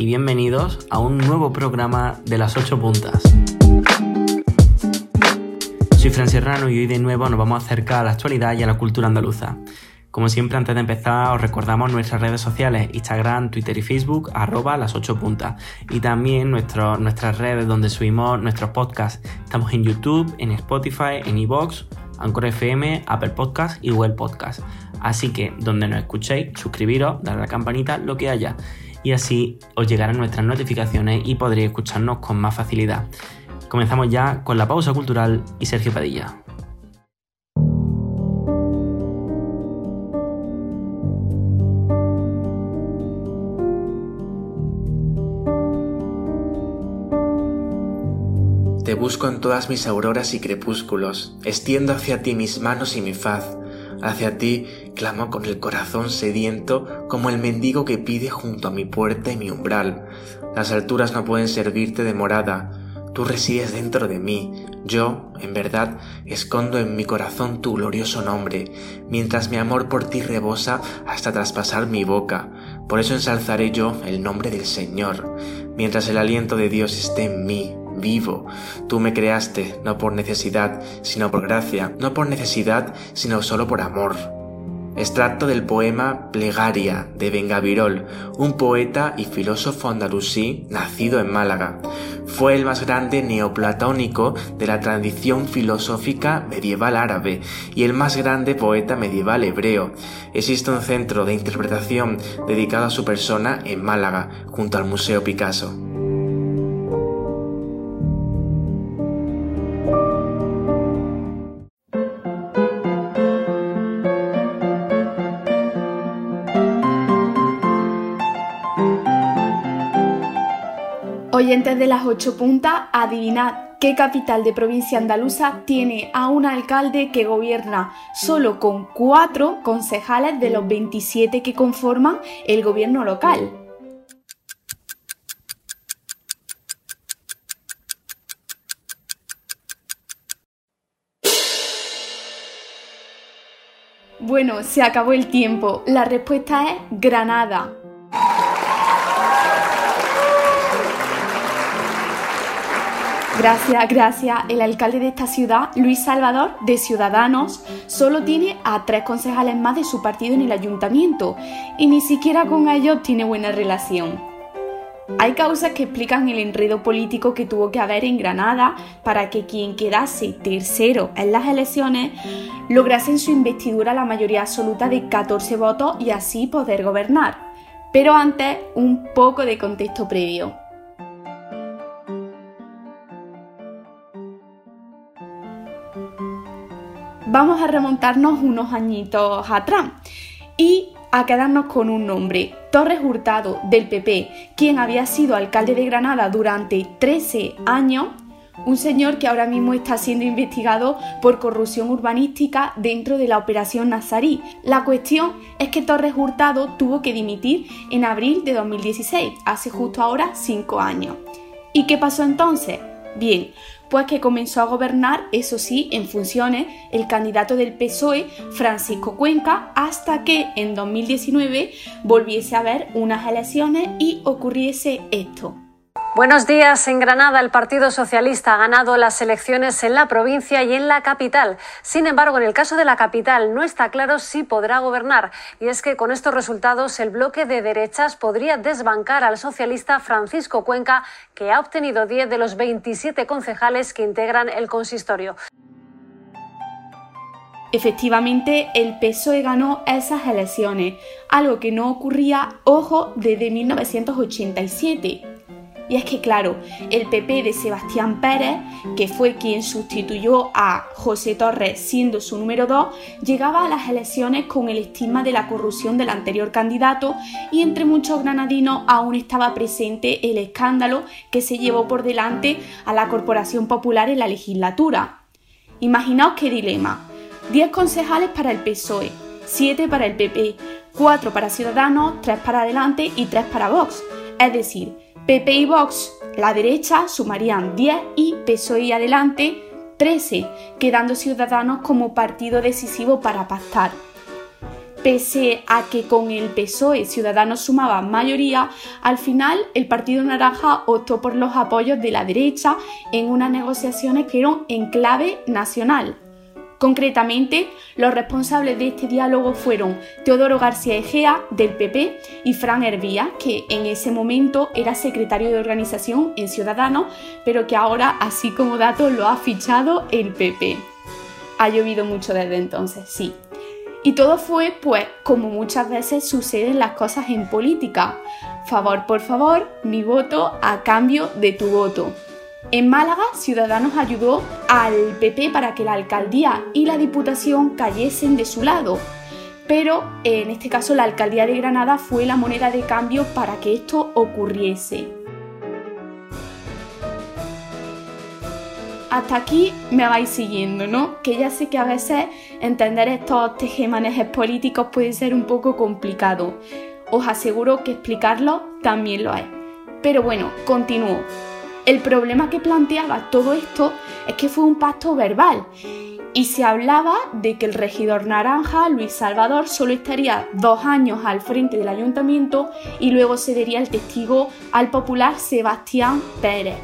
y bienvenidos a un nuevo programa de las 8 puntas. Soy Fran Serrano y hoy de nuevo nos vamos a acercar a la actualidad y a la cultura andaluza. Como siempre, antes de empezar, os recordamos nuestras redes sociales, Instagram, Twitter y Facebook, arroba las 8 puntas. Y también nuestras redes donde subimos nuestros podcasts. Estamos en YouTube, en Spotify, en iVoox, Anchor FM, Apple Podcast y Google Podcast. Así que donde nos escuchéis, suscribiros, darle a la campanita, lo que haya. Y así os llegarán nuestras notificaciones y podréis escucharnos con más facilidad. Comenzamos ya con la pausa cultural y Sergio Padilla. Te busco en todas mis auroras y crepúsculos, extiendo hacia ti mis manos y mi faz, Hacia ti clamo con el corazón sediento como el mendigo que pide junto a mi puerta y mi umbral. Las alturas no pueden servirte de morada, tú resides dentro de mí, yo, en verdad, escondo en mi corazón tu glorioso nombre, mientras mi amor por ti rebosa hasta traspasar mi boca. Por eso ensalzaré yo el nombre del Señor, mientras el aliento de Dios esté en mí, vivo. Tú me creaste, no por necesidad, sino por gracia, no por necesidad, sino solo por amor. Extracto del poema Plegaria de Bengavirol, un poeta y filósofo andalusí nacido en Málaga. Fue el más grande neoplatónico de la tradición filosófica medieval árabe y el más grande poeta medieval hebreo. Existe un centro de interpretación dedicado a su persona en Málaga, junto al Museo Picasso. Oyentes de las ocho puntas, adivinad qué capital de provincia andaluza tiene a un alcalde que gobierna solo con cuatro concejales de los 27 que conforman el gobierno local. Bueno, se acabó el tiempo. La respuesta es Granada. Gracias, gracias. El alcalde de esta ciudad, Luis Salvador, de Ciudadanos, solo tiene a tres concejales más de su partido en el ayuntamiento y ni siquiera con ellos tiene buena relación. Hay causas que explican el enredo político que tuvo que haber en Granada para que quien quedase tercero en las elecciones lograse en su investidura la mayoría absoluta de 14 votos y así poder gobernar. Pero antes, un poco de contexto previo. Vamos a remontarnos unos añitos atrás y a quedarnos con un nombre, Torres Hurtado del PP, quien había sido alcalde de Granada durante 13 años, un señor que ahora mismo está siendo investigado por corrupción urbanística dentro de la operación Nazarí. La cuestión es que Torres Hurtado tuvo que dimitir en abril de 2016, hace justo ahora 5 años. ¿Y qué pasó entonces? Bien, pues que comenzó a gobernar, eso sí, en funciones, el candidato del PSOE, Francisco Cuenca, hasta que en 2019 volviese a haber unas elecciones y ocurriese esto. Buenos días. En Granada, el Partido Socialista ha ganado las elecciones en la provincia y en la capital. Sin embargo, en el caso de la capital no está claro si podrá gobernar. Y es que con estos resultados el bloque de derechas podría desbancar al socialista Francisco Cuenca, que ha obtenido 10 de los 27 concejales que integran el consistorio. Efectivamente, el PSOE ganó esas elecciones, algo que no ocurría, ojo, desde 1987 y es que, claro, el PP de Sebastián Pérez, que fue quien sustituyó a José Torres siendo su número 2, llegaba a las elecciones con el estigma de la corrupción del anterior candidato y entre muchos granadinos aún estaba presente el escándalo que se llevó por delante a la Corporación Popular en la legislatura. Imaginaos qué dilema. 10 concejales para el PSOE, 7 para el PP, 4 para Ciudadanos, 3 para Adelante y 3 para Vox. Es decir, PP y Vox, la derecha, sumarían 10 y PSOE y Adelante 13, quedando Ciudadanos como partido decisivo para pactar. Pese a que con el PSOE Ciudadanos sumaba mayoría, al final el Partido Naranja optó por los apoyos de la derecha en unas negociaciones que eran en clave nacional. Concretamente, los responsables de este diálogo fueron Teodoro García Egea, del PP, y Fran Hervía, que en ese momento era secretario de organización en Ciudadanos, pero que ahora, así como dato, lo ha fichado el PP. Ha llovido mucho desde entonces, sí. Y todo fue, pues, como muchas veces suceden las cosas en política. Favor por favor, mi voto a cambio de tu voto. En Málaga, Ciudadanos ayudó al PP para que la alcaldía y la diputación cayesen de su lado, pero en este caso la alcaldía de Granada fue la moneda de cambio para que esto ocurriese. hasta aquí me vais siguiendo, ¿no? Que ya sé que a veces entender estos tejemanejes políticos puede ser un poco complicado. Os aseguro que explicarlo también lo es. Pero bueno, continúo. El problema que planteaba todo esto es que fue un pacto verbal y se hablaba de que el regidor naranja, Luis Salvador, solo estaría dos años al frente del ayuntamiento y luego cedería el testigo al popular Sebastián Pérez.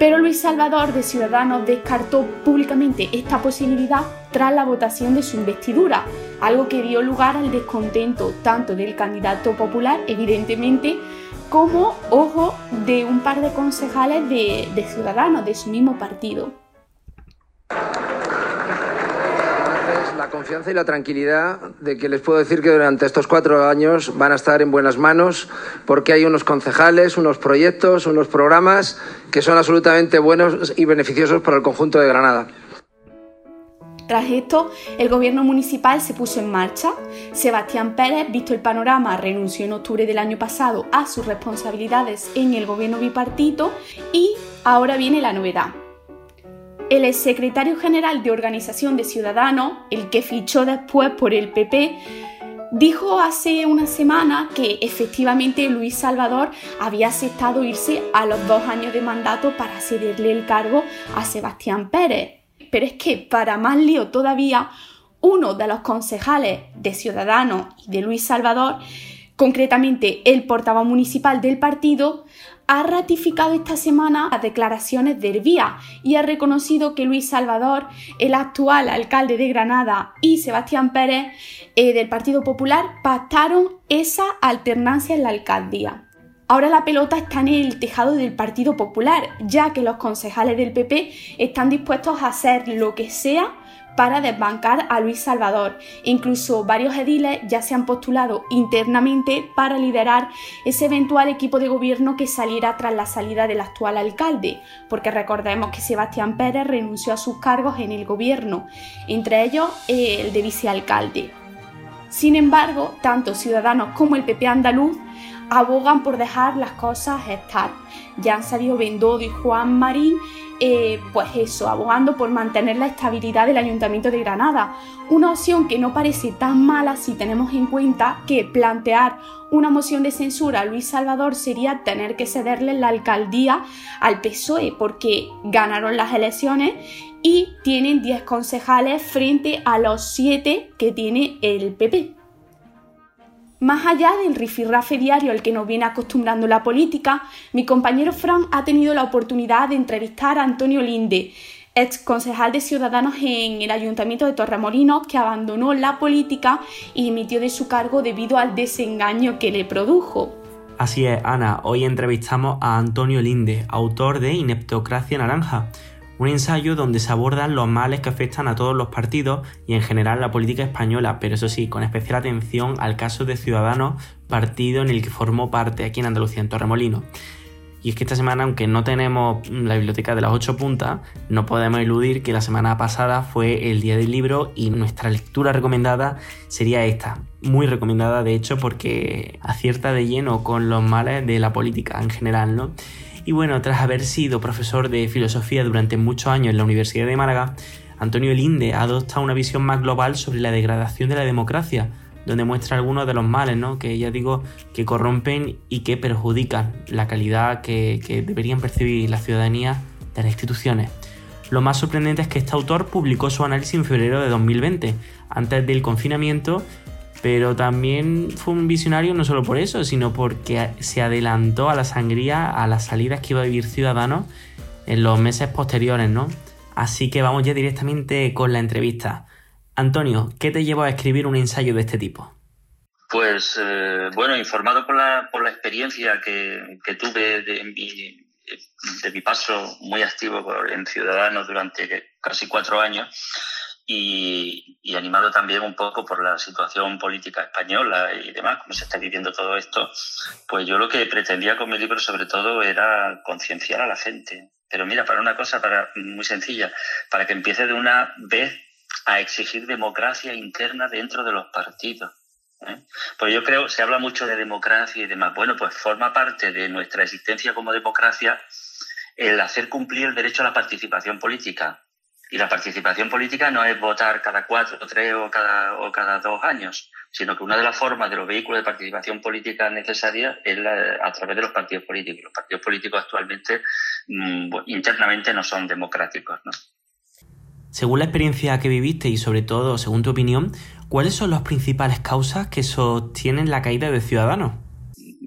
Pero Luis Salvador de Ciudadanos descartó públicamente esta posibilidad tras la votación de su investidura, algo que dio lugar al descontento tanto del candidato popular, evidentemente, como, ojo, de un par de concejales de, de Ciudadanos, de su mismo partido. la confianza y la tranquilidad de que les puedo decir que durante estos cuatro años van a estar en buenas manos porque hay unos concejales, unos proyectos, unos programas que son absolutamente buenos y beneficiosos para el conjunto de Granada. Tras esto, el gobierno municipal se puso en marcha. Sebastián Pérez, visto el panorama, renunció en octubre del año pasado a sus responsabilidades en el gobierno bipartito y ahora viene la novedad. El secretario general de Organización de Ciudadanos, el que fichó después por el PP, dijo hace una semana que efectivamente Luis Salvador había aceptado irse a los dos años de mandato para cederle el cargo a Sebastián Pérez. Pero es que, para más lío todavía, uno de los concejales de Ciudadanos y de Luis Salvador, concretamente el portavoz municipal del partido, ha ratificado esta semana las declaraciones de Hervía y ha reconocido que Luis Salvador, el actual alcalde de Granada, y Sebastián Pérez eh, del Partido Popular pactaron esa alternancia en la alcaldía. Ahora la pelota está en el tejado del Partido Popular, ya que los concejales del PP están dispuestos a hacer lo que sea para desbancar a Luis Salvador. Incluso varios ediles ya se han postulado internamente para liderar ese eventual equipo de gobierno que saliera tras la salida del actual alcalde, porque recordemos que Sebastián Pérez renunció a sus cargos en el gobierno, entre ellos el de vicealcalde. Sin embargo, tanto Ciudadanos como el PP andaluz abogan por dejar las cosas estar. Ya han salido Bendodo y Juan Marín eh, pues eso, abogando por mantener la estabilidad del Ayuntamiento de Granada. Una opción que no parece tan mala si tenemos en cuenta que plantear una moción de censura a Luis Salvador sería tener que cederle la alcaldía al PSOE porque ganaron las elecciones y tienen 10 concejales frente a los 7 que tiene el PP. Más allá del rifirrafe diario al que nos viene acostumbrando la política, mi compañero Fran ha tenido la oportunidad de entrevistar a Antonio Linde, ex concejal de Ciudadanos en el Ayuntamiento de Torremolinos, que abandonó la política y dimitió de su cargo debido al desengaño que le produjo. Así es, Ana, hoy entrevistamos a Antonio Linde, autor de Ineptocracia Naranja, un ensayo donde se abordan los males que afectan a todos los partidos y en general la política española, pero eso sí, con especial atención al caso de Ciudadanos, partido en el que formó parte aquí en Andalucía, en Torremolinos. Y es que esta semana, aunque no tenemos la biblioteca de las ocho puntas, no podemos eludir que la semana pasada fue el día del libro y nuestra lectura recomendada sería esta. Muy recomendada, de hecho, porque acierta de lleno con los males de la política en general, ¿no? Y bueno, tras haber sido profesor de filosofía durante muchos años en la Universidad de Málaga, Antonio Linde adopta una visión más global sobre la degradación de la democracia, donde muestra algunos de los males, ¿no? que ya digo que corrompen y que perjudican la calidad que, que deberían percibir la ciudadanía de las instituciones. Lo más sorprendente es que este autor publicó su análisis en febrero de 2020, antes del confinamiento, Pero también fue un visionario no solo por eso, sino porque se adelantó a la sangría, a las salidas que iba a vivir Ciudadanos en los meses posteriores, ¿no? Así que vamos ya directamente con la entrevista. Antonio, ¿qué te llevó a escribir un ensayo de este tipo? Pues eh, bueno, informado por la, por la experiencia que, tuve de mi, de mi paso muy activo en Ciudadanos durante casi cuatro años y, animado también un poco por la situación política española y demás, cómo se está viviendo todo esto, pues yo lo que pretendía con mi libro sobre todo era concienciar a la gente. Pero mira, para una cosa para, muy sencilla, para que empiece de una vez a exigir democracia interna dentro de los partidos. ¿eh? Pues yo creo, se habla mucho de democracia y demás. Bueno, pues forma parte de nuestra existencia como democracia el hacer cumplir el derecho a la participación política. Y la participación política no es votar cada cuatro, tres o cada, o cada dos años, sino que una de las formas de los vehículos de participación política necesarias es a través de los partidos políticos. Los partidos políticos actualmente mm, internamente no son democráticos. ¿no? Según la experiencia que viviste y sobre todo según tu opinión, ¿cuáles son las principales causas que sostienen la caída de Ciudadanos?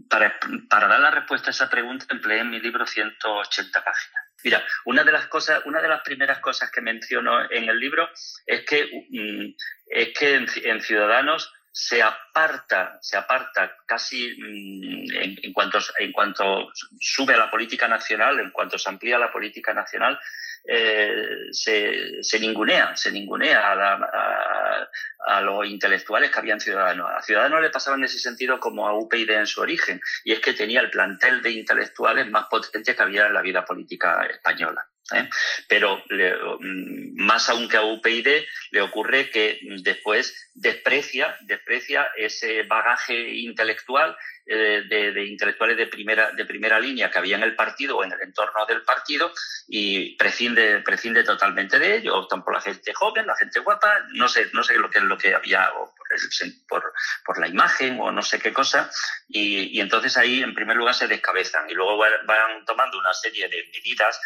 Para, para dar la respuesta a esa pregunta empleé en mi libro 180 páginas. Mira, una de las cosas, una de las primeras cosas que menciono en el libro es que, mm, es que en, Ciudadanos se aparta, se aparta casi mm, en, cuanto, en cuanto sube a la política nacional, en cuanto se amplía la política nacional, eh, se, se, ningunea, se ningunea a, a, los intelectuales que habían Ciudadanos. A Ciudadanos le pasaba en ese sentido como a UPyD en su origen, y es que tenía el plantel de intelectuales más potente que había en la vida política española. ¿Eh? Pero mm, más aún que a UPyD le ocurre que después desprecia, desprecia ese bagaje intelectual eh, de, intelectuales de primera, de primera línea que había en el partido o en el entorno del partido y prescinde, prescinde totalmente de ello, optan por la gente joven, la gente guapa, no sé, no sé lo que es lo que había o por, por, la imagen o no sé qué cosa, y, entonces ahí en primer lugar se descabezan y luego van tomando una serie de medidas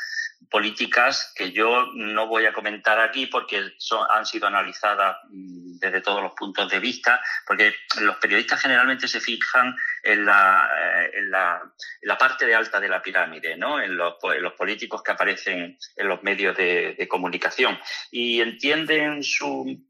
políticas que yo no voy a comentar aquí porque son, han sido analizadas mm, desde todos los puntos de vista, porque los periodistas generalmente se fijan en la, eh, en la, la parte de alta de la pirámide, ¿no? en, los, políticos que aparecen en los medios de comunicación y entienden su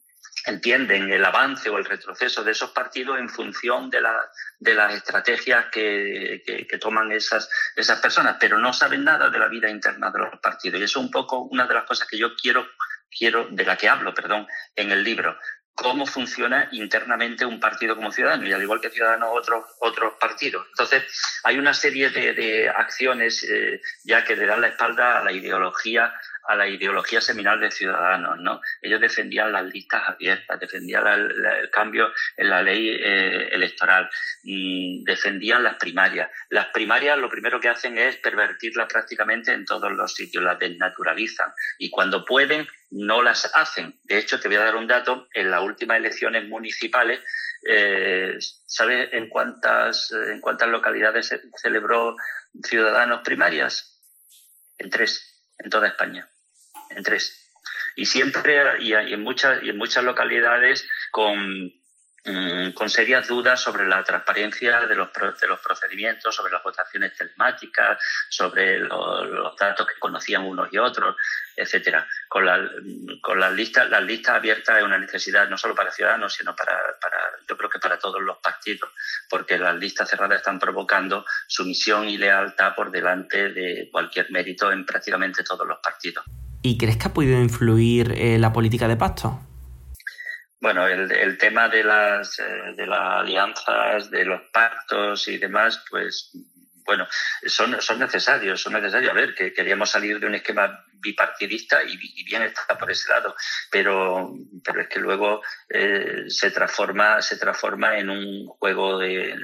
entienden el avance o el retroceso de esos partidos en función de, la, de las estrategias que, que, toman esas, esas personas, pero no saben nada de la vida interna de los partidos. Y eso es un poco una de las cosas que yo quiero, quiero de la que hablo, perdón, en el libro cómo funciona internamente un partido como Ciudadano y al igual que Ciudadanos otros otros partidos. Entonces, hay una serie de, de acciones eh, ya que le dan la espalda a la ideología a la ideología seminal de Ciudadanos, ¿no? Ellos defendían las listas abiertas, defendían el cambio en la ley eh, electoral, mm, defendían las primarias. Las primarias lo primero que hacen es pervertirlas prácticamente en todos los sitios, las desnaturalizan y cuando pueden no las hacen. De hecho, te voy a dar un dato, en las últimas elecciones municipales eh, ¿Sabes en cuántas, en cuántas localidades se celebró Ciudadanos primarias? En tres, en toda España en tres. Y siempre, y en muchas, y en muchas localidades con, mm, con serias dudas sobre la transparencia de los, de los procedimientos, sobre las votaciones telemáticas, sobre los datos que conocían unos y otros etcétera. Con, la, con las listas, las listas abiertas es una necesidad no solo para ciudadanos, sino para, para, yo creo que para todos los partidos, porque las listas cerradas están provocando sumisión y lealtad por delante de cualquier mérito en prácticamente todos los partidos. ¿Y crees que ha podido influir eh, la política de pacto? Bueno, el, tema de las, eh, de las alianzas, de los pactos y demás, pues bueno, son, son necesarios, son necesarios. A ver, que queríamos salir de un esquema bipartidista y, bien está por ese lado, pero, pero es que luego eh, se transforma se transforma en un juego de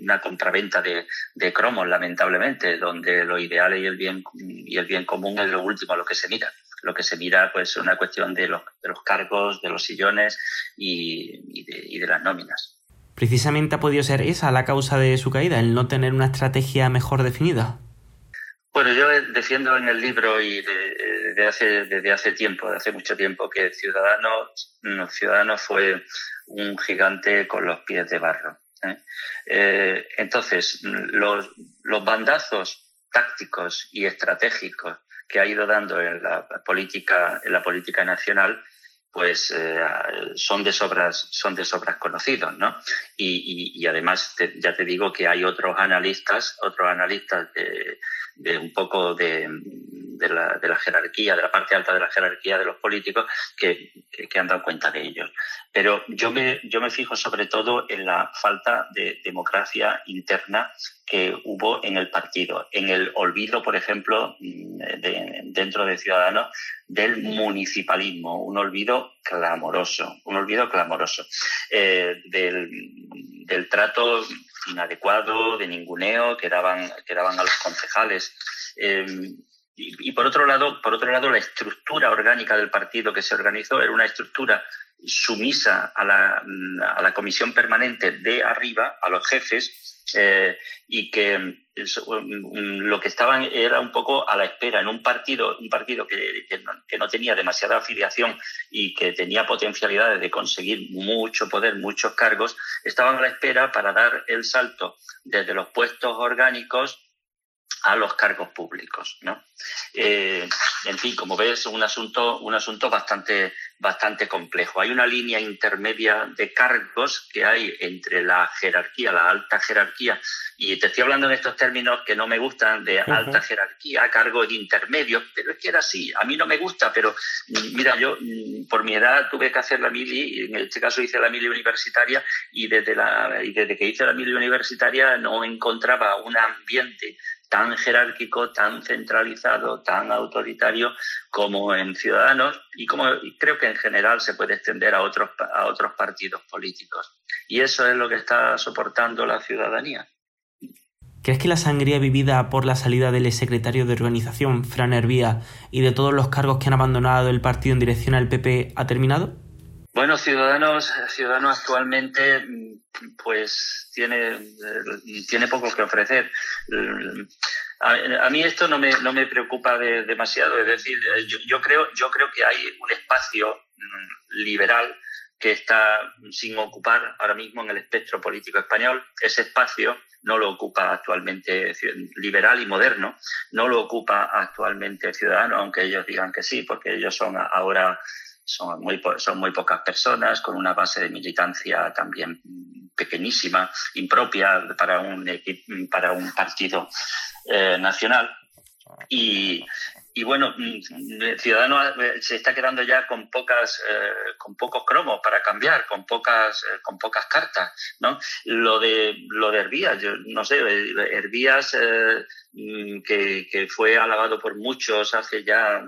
una compraventa de, de cromos, lamentablemente, donde lo ideal y el bien y el bien común es lo último a lo que se mira lo que se mira pues es una cuestión de los, de los cargos, de los sillones y, y, de, y de las nóminas. ¿Precisamente ha podido ser esa la causa de su caída, el no tener una estrategia mejor definida? Bueno, yo defiendo en el libro y desde hace, desde hace tiempo, de hace mucho tiempo, que Ciudadanos, Ciudadanos fue un gigante con los pies de barro. entonces, los, los bandazos tácticos y estratégicos que ha ido dando en la política, en la política nacional, pues eh, son de sobras son de sobras conocidos, ¿no? Y, y, además ya te digo que hay otros analistas, otros analistas de, de un poco de, de, la, de, la, jerarquía, de la parte alta de la jerarquía de los políticos que, que, han dado cuenta de ellos. Pero yo me, yo me fijo sobre todo en la falta de democracia interna que hubo en el partido, en el olvido, por ejemplo, de, dentro de Ciudadanos del municipalismo, un olvido clamoroso, un olvido clamoroso eh, del, del trato inadecuado, de ninguneo que daban, que daban a los concejales. Eh, y, por otro lado, por otro lado, la estructura orgánica del partido que se organizó era una estructura sumisa a la, a la comisión permanente de arriba, a los jefes, eh, y que mm, lo que estaban era un poco a la espera en un partido, un partido que, que, no, que, no, tenía demasiada afiliación y que tenía potencialidades de conseguir mucho poder, muchos cargos, estaban a la espera para dar el salto desde los puestos orgánicos a los cargos públicos. ¿no? Eh, en fin, como ves, un asunto, un asunto bastante, bastante complejo. Hay una línea intermedia de cargos que hay entre la jerarquía, la alta jerarquía, y te estoy hablando en estos términos que no me gustan de alta jerarquía, cargos intermedios, pero es que era así. A mí no me gusta, pero mm, mira, yo mm, por mi edad tuve que hacer la mili, en este caso hice la mili universitaria, y desde, la, y desde que hice la mili universitaria no encontraba un ambiente tan jerárquico, tan centralizado, tan autoritario como en Ciudadanos y como creo que en general se puede extender a otros, a otros partidos políticos. Y eso es lo que está soportando la ciudadanía. ¿Crees que la sangría vivida por la salida del secretario de organización, Fran Hervía, y de todos los cargos que han abandonado el partido en dirección al PP ha terminado? Bueno, Ciudadanos, Ciudadanos actualmente pues tiene, tiene poco que ofrecer. A, mí esto no me, no me preocupa demasiado, es decir, yo, yo, creo, yo creo que hay un espacio mm, liberal que está sin ocupar ahora mismo en el espectro político español. Ese espacio no lo ocupa actualmente liberal y moderno, no lo ocupa actualmente Ciudadano, aunque ellos digan que sí, porque ellos son ahora son muy, son muy pocas personas, con una base de militancia también pequeñísima, impropia para un, para un partido eh, nacional. Y, y bueno, mm, Ciudadanos eh, se está quedando ya con pocas, eh, con pocos cromos para cambiar, con pocas, eh, con pocas cartas, ¿no? Lo de lo de Herbías, yo no sé, Herbías mm, que, que, fue alabado por muchos hace ya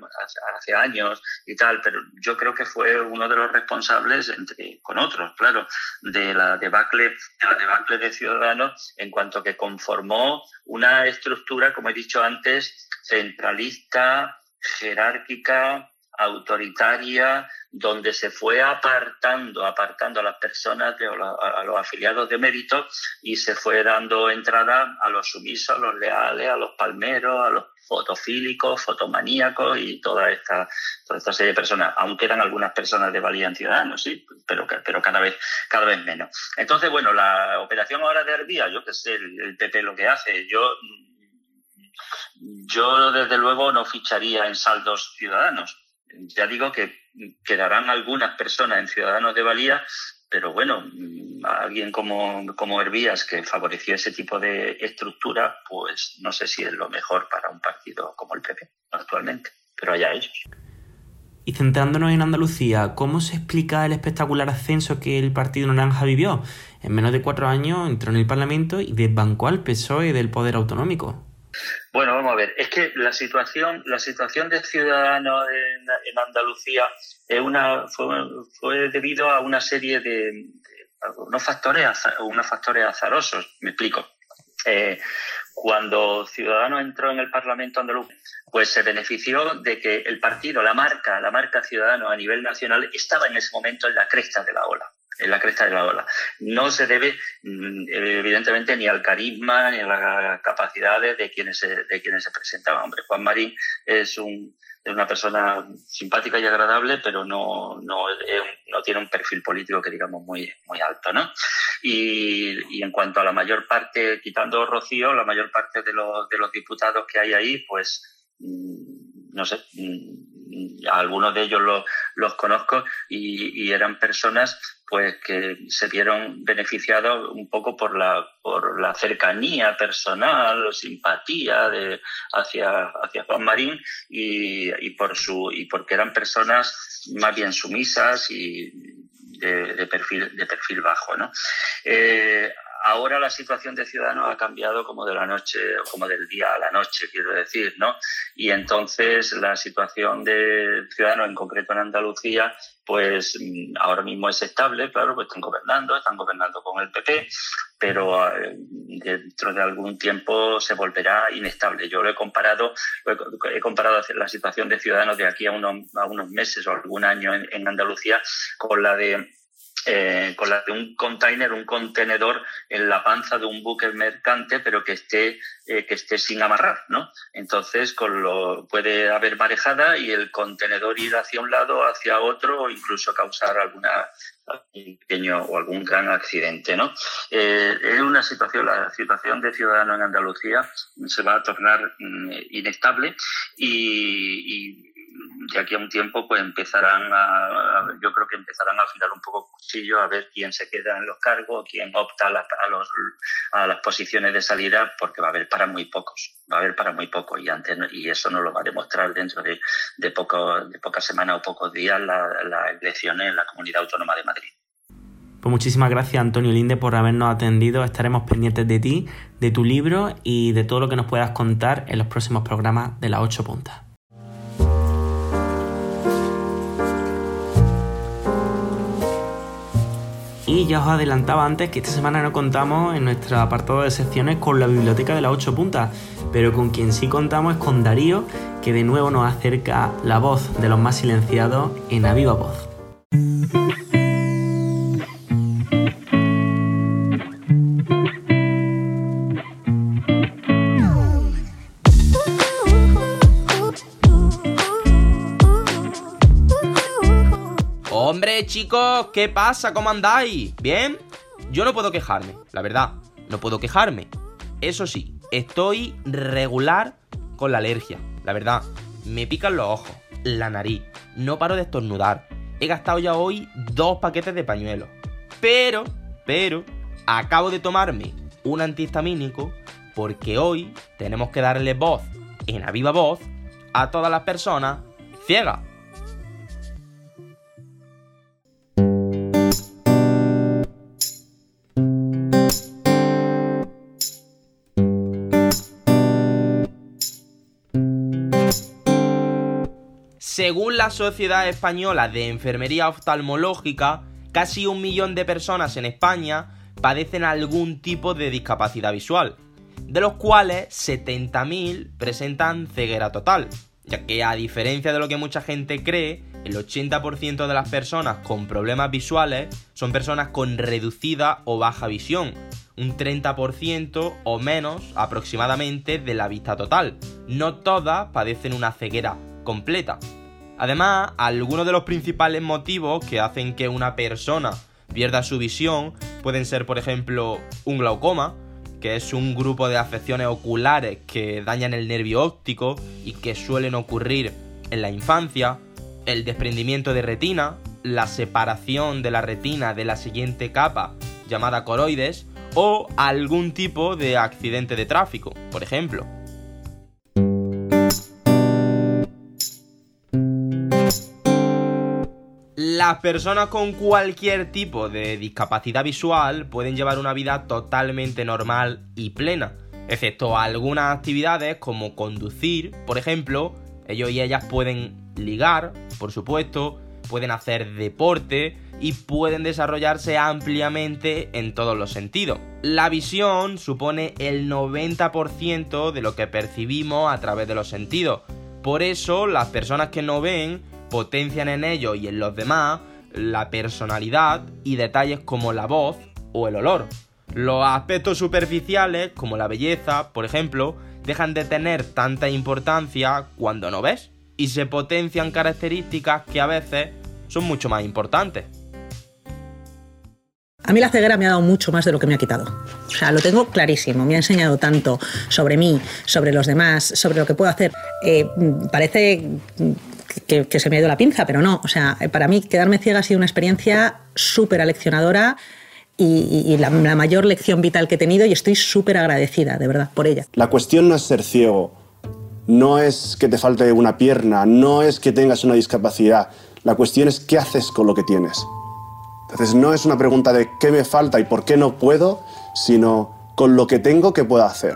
hace años y tal, pero yo creo que fue uno de los responsables entre con otros, claro, de la debacle, de la debacle de Ciudadanos en cuanto que conformó una estructura, como he dicho antes, centralista, jerárquica, autoritaria, donde se fue apartando, apartando a las personas, de, a los afiliados de mérito y se fue dando entrada a los sumisos, a los leales, a los palmeros, a los fotofílicos, fotomaníacos y toda esta, toda esta serie de personas, aunque eran algunas personas de valía en Ciudadanos, sí, pero, pero cada, vez, cada vez menos. Entonces, bueno, la operación ahora de Arbía, yo que sé, el PP lo que hace, yo yo, desde luego, no ficharía en saldos ciudadanos. Ya digo que quedarán algunas personas en Ciudadanos de Valía, pero bueno, alguien como, como Hervías que favoreció ese tipo de estructura, pues no sé si es lo mejor para un partido como el PP actualmente, pero allá ellos. Y centrándonos en Andalucía, ¿cómo se explica el espectacular ascenso que el Partido Naranja vivió? En menos de cuatro años entró en el Parlamento y desbancó al PSOE del poder autonómico. Bueno, vamos a ver, es que la situación, la situación de Ciudadanos en, Andalucía es una, fue, debido a una serie de, unos factores, unos factores azarosos. Me explico. Eh, cuando Ciudadanos entró en el Parlamento andaluz, pues se benefició de que el partido, la marca, la marca Ciudadanos a nivel nacional estaba en ese momento en la cresta de la ola en la cresta de la ola. No se debe, mm, evidentemente, ni al carisma ni a las capacidades de quienes se, de quienes se presentaban. Hombre, Juan Marín es un, es una persona simpática y agradable, pero no, no, no tiene un perfil político que digamos muy, muy alto, ¿no? Y, y, en cuanto a la mayor parte, quitando Rocío, la mayor parte de los, de los diputados que hay ahí, pues, mm, no sé, mm, algunos de ellos los, los conozco y, eran personas pues que se vieron beneficiados un poco por la, por la cercanía personal, simpatía de, hacia, hacia Juan Marín y, y, por su, y porque eran personas más bien sumisas y de, de perfil, de perfil bajo. ¿no? Eh, ahora la situación de Ciudadanos ha cambiado como de la noche, como del día a la noche, quiero decir, ¿no? Y entonces la situación de Ciudadanos, en concreto en Andalucía, pues mm, ahora mismo es estable, claro, pues están gobernando, están gobernando con el PP, pero eh, dentro de algún tiempo se volverá inestable. Yo lo he comparado, he, comparado la situación de Ciudadanos de aquí a unos, a unos meses o algún año en Andalucía con la de eh, con la de un container, un contenedor en la panza de un buque mercante, pero que esté, eh, que esté sin amarrar, ¿no? Entonces, con lo, puede haber marejada y el contenedor ir hacia un lado, hacia otro, o incluso causar alguna pequeño o algún gran accidente, ¿no? Eh, es una situación, la situación de ciudadano en Andalucía se va a tornar mm, inestable y, y de aquí a un tiempo pues empezarán a, yo creo que empezarán a afilar un poco cuchillo a ver quién se queda en los cargos, quién opta a, a, las posiciones de salida, porque va a haber para muy pocos, va a haber para muy pocos y antes y eso nos lo va a demostrar dentro de, de, poco, de pocas semanas o pocos días las la elecciones en la Comunidad Autónoma de Madrid. Pues muchísimas gracias Antonio Linde por habernos atendido. Estaremos pendientes de ti, de tu libro y de todo lo que nos puedas contar en los próximos programas de las 8 puntas. Y ya os adelantaba antes que esta semana no contamos en nuestro apartado de secciones con la biblioteca de las 8 puntas, pero con quien sí contamos es con Darío, que de nuevo nos acerca la voz de los más silenciados en A Viva Voz. Chicos, ¿qué pasa? ¿Cómo andáis? ¿Bien? Yo no puedo quejarme, la verdad. No puedo quejarme. Eso sí, estoy regular con la alergia. La verdad, me pican los ojos, la nariz, no paro de estornudar. He gastado ya hoy dos paquetes de pañuelos. Pero, pero, acabo de tomarme un antihistamínico porque hoy tenemos que darle voz, en a viva voz, a todas las personas ciegas. Según la Sociedad Española de Enfermería Oftalmológica, casi un millón de personas en España padecen algún tipo de discapacidad visual, de los cuales 70.000 presentan ceguera total, ya que a diferencia de lo que mucha gente cree, el 80% de las personas con problemas visuales son personas con reducida o baja visión, un 30% o menos aproximadamente de la vista total. No todas padecen una ceguera completa. Además, algunos de los principales motivos que hacen que una persona pierda su visión pueden ser, por ejemplo, un glaucoma, que es un grupo de afecciones oculares que dañan el nervio óptico y que suelen ocurrir en la infancia, el desprendimiento de retina, la separación de la retina de la siguiente capa llamada coroides o algún tipo de accidente de tráfico, por ejemplo. Las personas con cualquier tipo de discapacidad visual pueden llevar una vida totalmente normal y plena, excepto algunas actividades como conducir, por ejemplo, ellos y ellas pueden ligar, por supuesto, pueden hacer deporte y pueden desarrollarse ampliamente en todos los sentidos. La visión supone el 90% de lo que percibimos a través de los sentidos. Por eso las personas que no ven potencian en ellos y en los demás la personalidad y detalles como la voz o el olor. Los aspectos superficiales, como la belleza, por ejemplo, dejan de tener tanta importancia cuando no ves. y se potencian características que a veces son mucho más importantes. A mí la ceguera me ha dado mucho más de lo que me ha quitado. O sea, lo tengo clarísimo. Me ha enseñado tanto sobre mí, sobre los demás, sobre lo que puedo hacer. Eh, parece que, se me ha la pinza, pero no. O sea, para mí quedarme ciega ha sido una experiencia súper aleccionadora y, la, la, mayor lección vital que he tenido y estoy súper agradecida, de verdad, por ella. La cuestión no es ser ciego, no es que te falte una pierna, no es que tengas una discapacidad. La cuestión es qué haces con lo que tienes. Entonces no es una pregunta de qué me falta y por qué no puedo, sino con lo que tengo qué puedo hacer.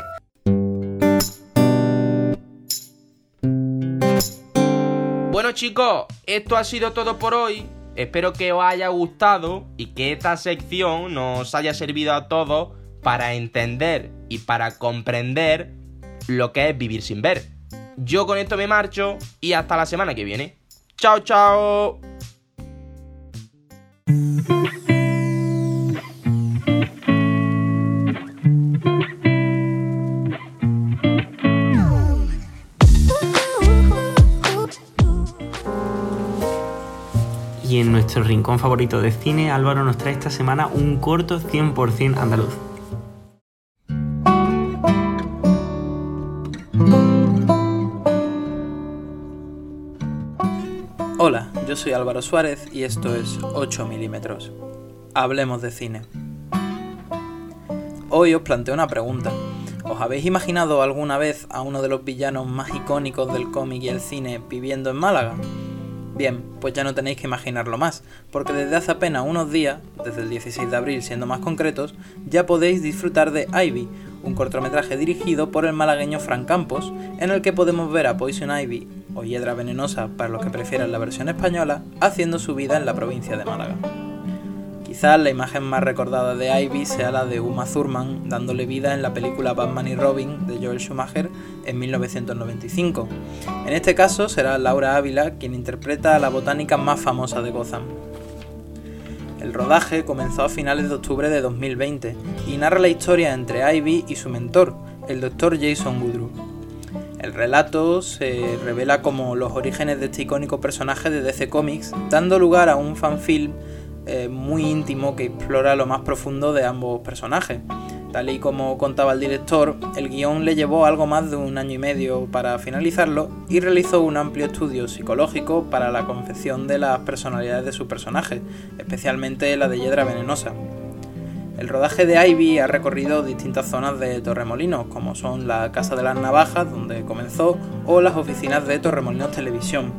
Chicos, esto ha sido todo por hoy. Espero que os haya gustado y que esta sección nos haya servido a todos para entender y para comprender lo que es vivir sin ver. Yo con esto me marcho y hasta la semana que viene. Chao, chao. Y en nuestro rincón favorito de cine, Álvaro nos trae esta semana un corto 100% andaluz. Hola, yo soy Álvaro Suárez y esto es 8 milímetros. Hablemos de cine. Hoy os planteo una pregunta. ¿Os habéis imaginado alguna vez a uno de los villanos más icónicos del cómic y el cine viviendo en Málaga? Bien, pues ya no tenéis que imaginarlo más, porque desde hace apenas unos días, desde el 16 de abril siendo más concretos, ya podéis disfrutar de Ivy, un cortometraje dirigido por el malagueño Frank Campos, en el que podemos ver a Poison Ivy, o Hiedra Venenosa para los que prefieran la versión española, haciendo su vida en la provincia de Málaga. Quizás la imagen más recordada de Ivy sea la de Uma Thurman dándole vida en la película Batman y Robin de Joel Schumacher en 1995. En este caso será Laura Ávila quien interpreta a la botánica más famosa de Gotham. El rodaje comenzó a finales de octubre de 2020 y narra la historia entre Ivy y su mentor, el Dr. Jason Woodruff. El relato se revela como los orígenes de este icónico personaje de DC Comics, dando lugar a un fanfilm eh, muy íntimo que explora lo más profundo de ambos personajes. Tal y como contaba el director, el guion le llevó algo más de un año y medio para finalizarlo y realizó un amplio estudio psicológico para la confección de las personalidades de su personaje, especialmente la de Hiedra Venenosa. El rodaje de Ivy ha recorrido distintas zonas de Torremolinos, como son la Casa de las Navajas, donde comenzó, o las oficinas de Torremolinos Televisión,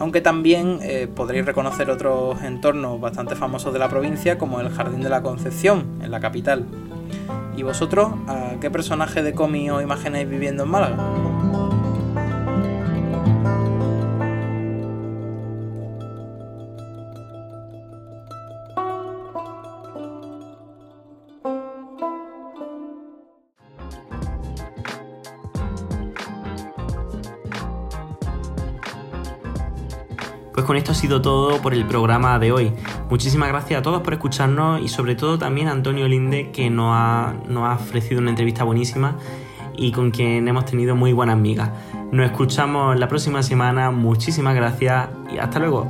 aunque también eh, podréis reconocer otros entornos bastante famosos de la provincia, como el Jardín de la Concepción, en la capital. ¿Y vosotros a qué personaje de cómic os imagináis viviendo en Málaga? Esto ha sido todo por el programa de hoy. Muchísimas gracias a todos por escucharnos y sobre todo también a Antonio Linde que nos ha, nos ha ofrecido una entrevista buenísima y con quien hemos tenido muy buenas amigas. Nos escuchamos la próxima semana, muchísimas gracias y hasta luego.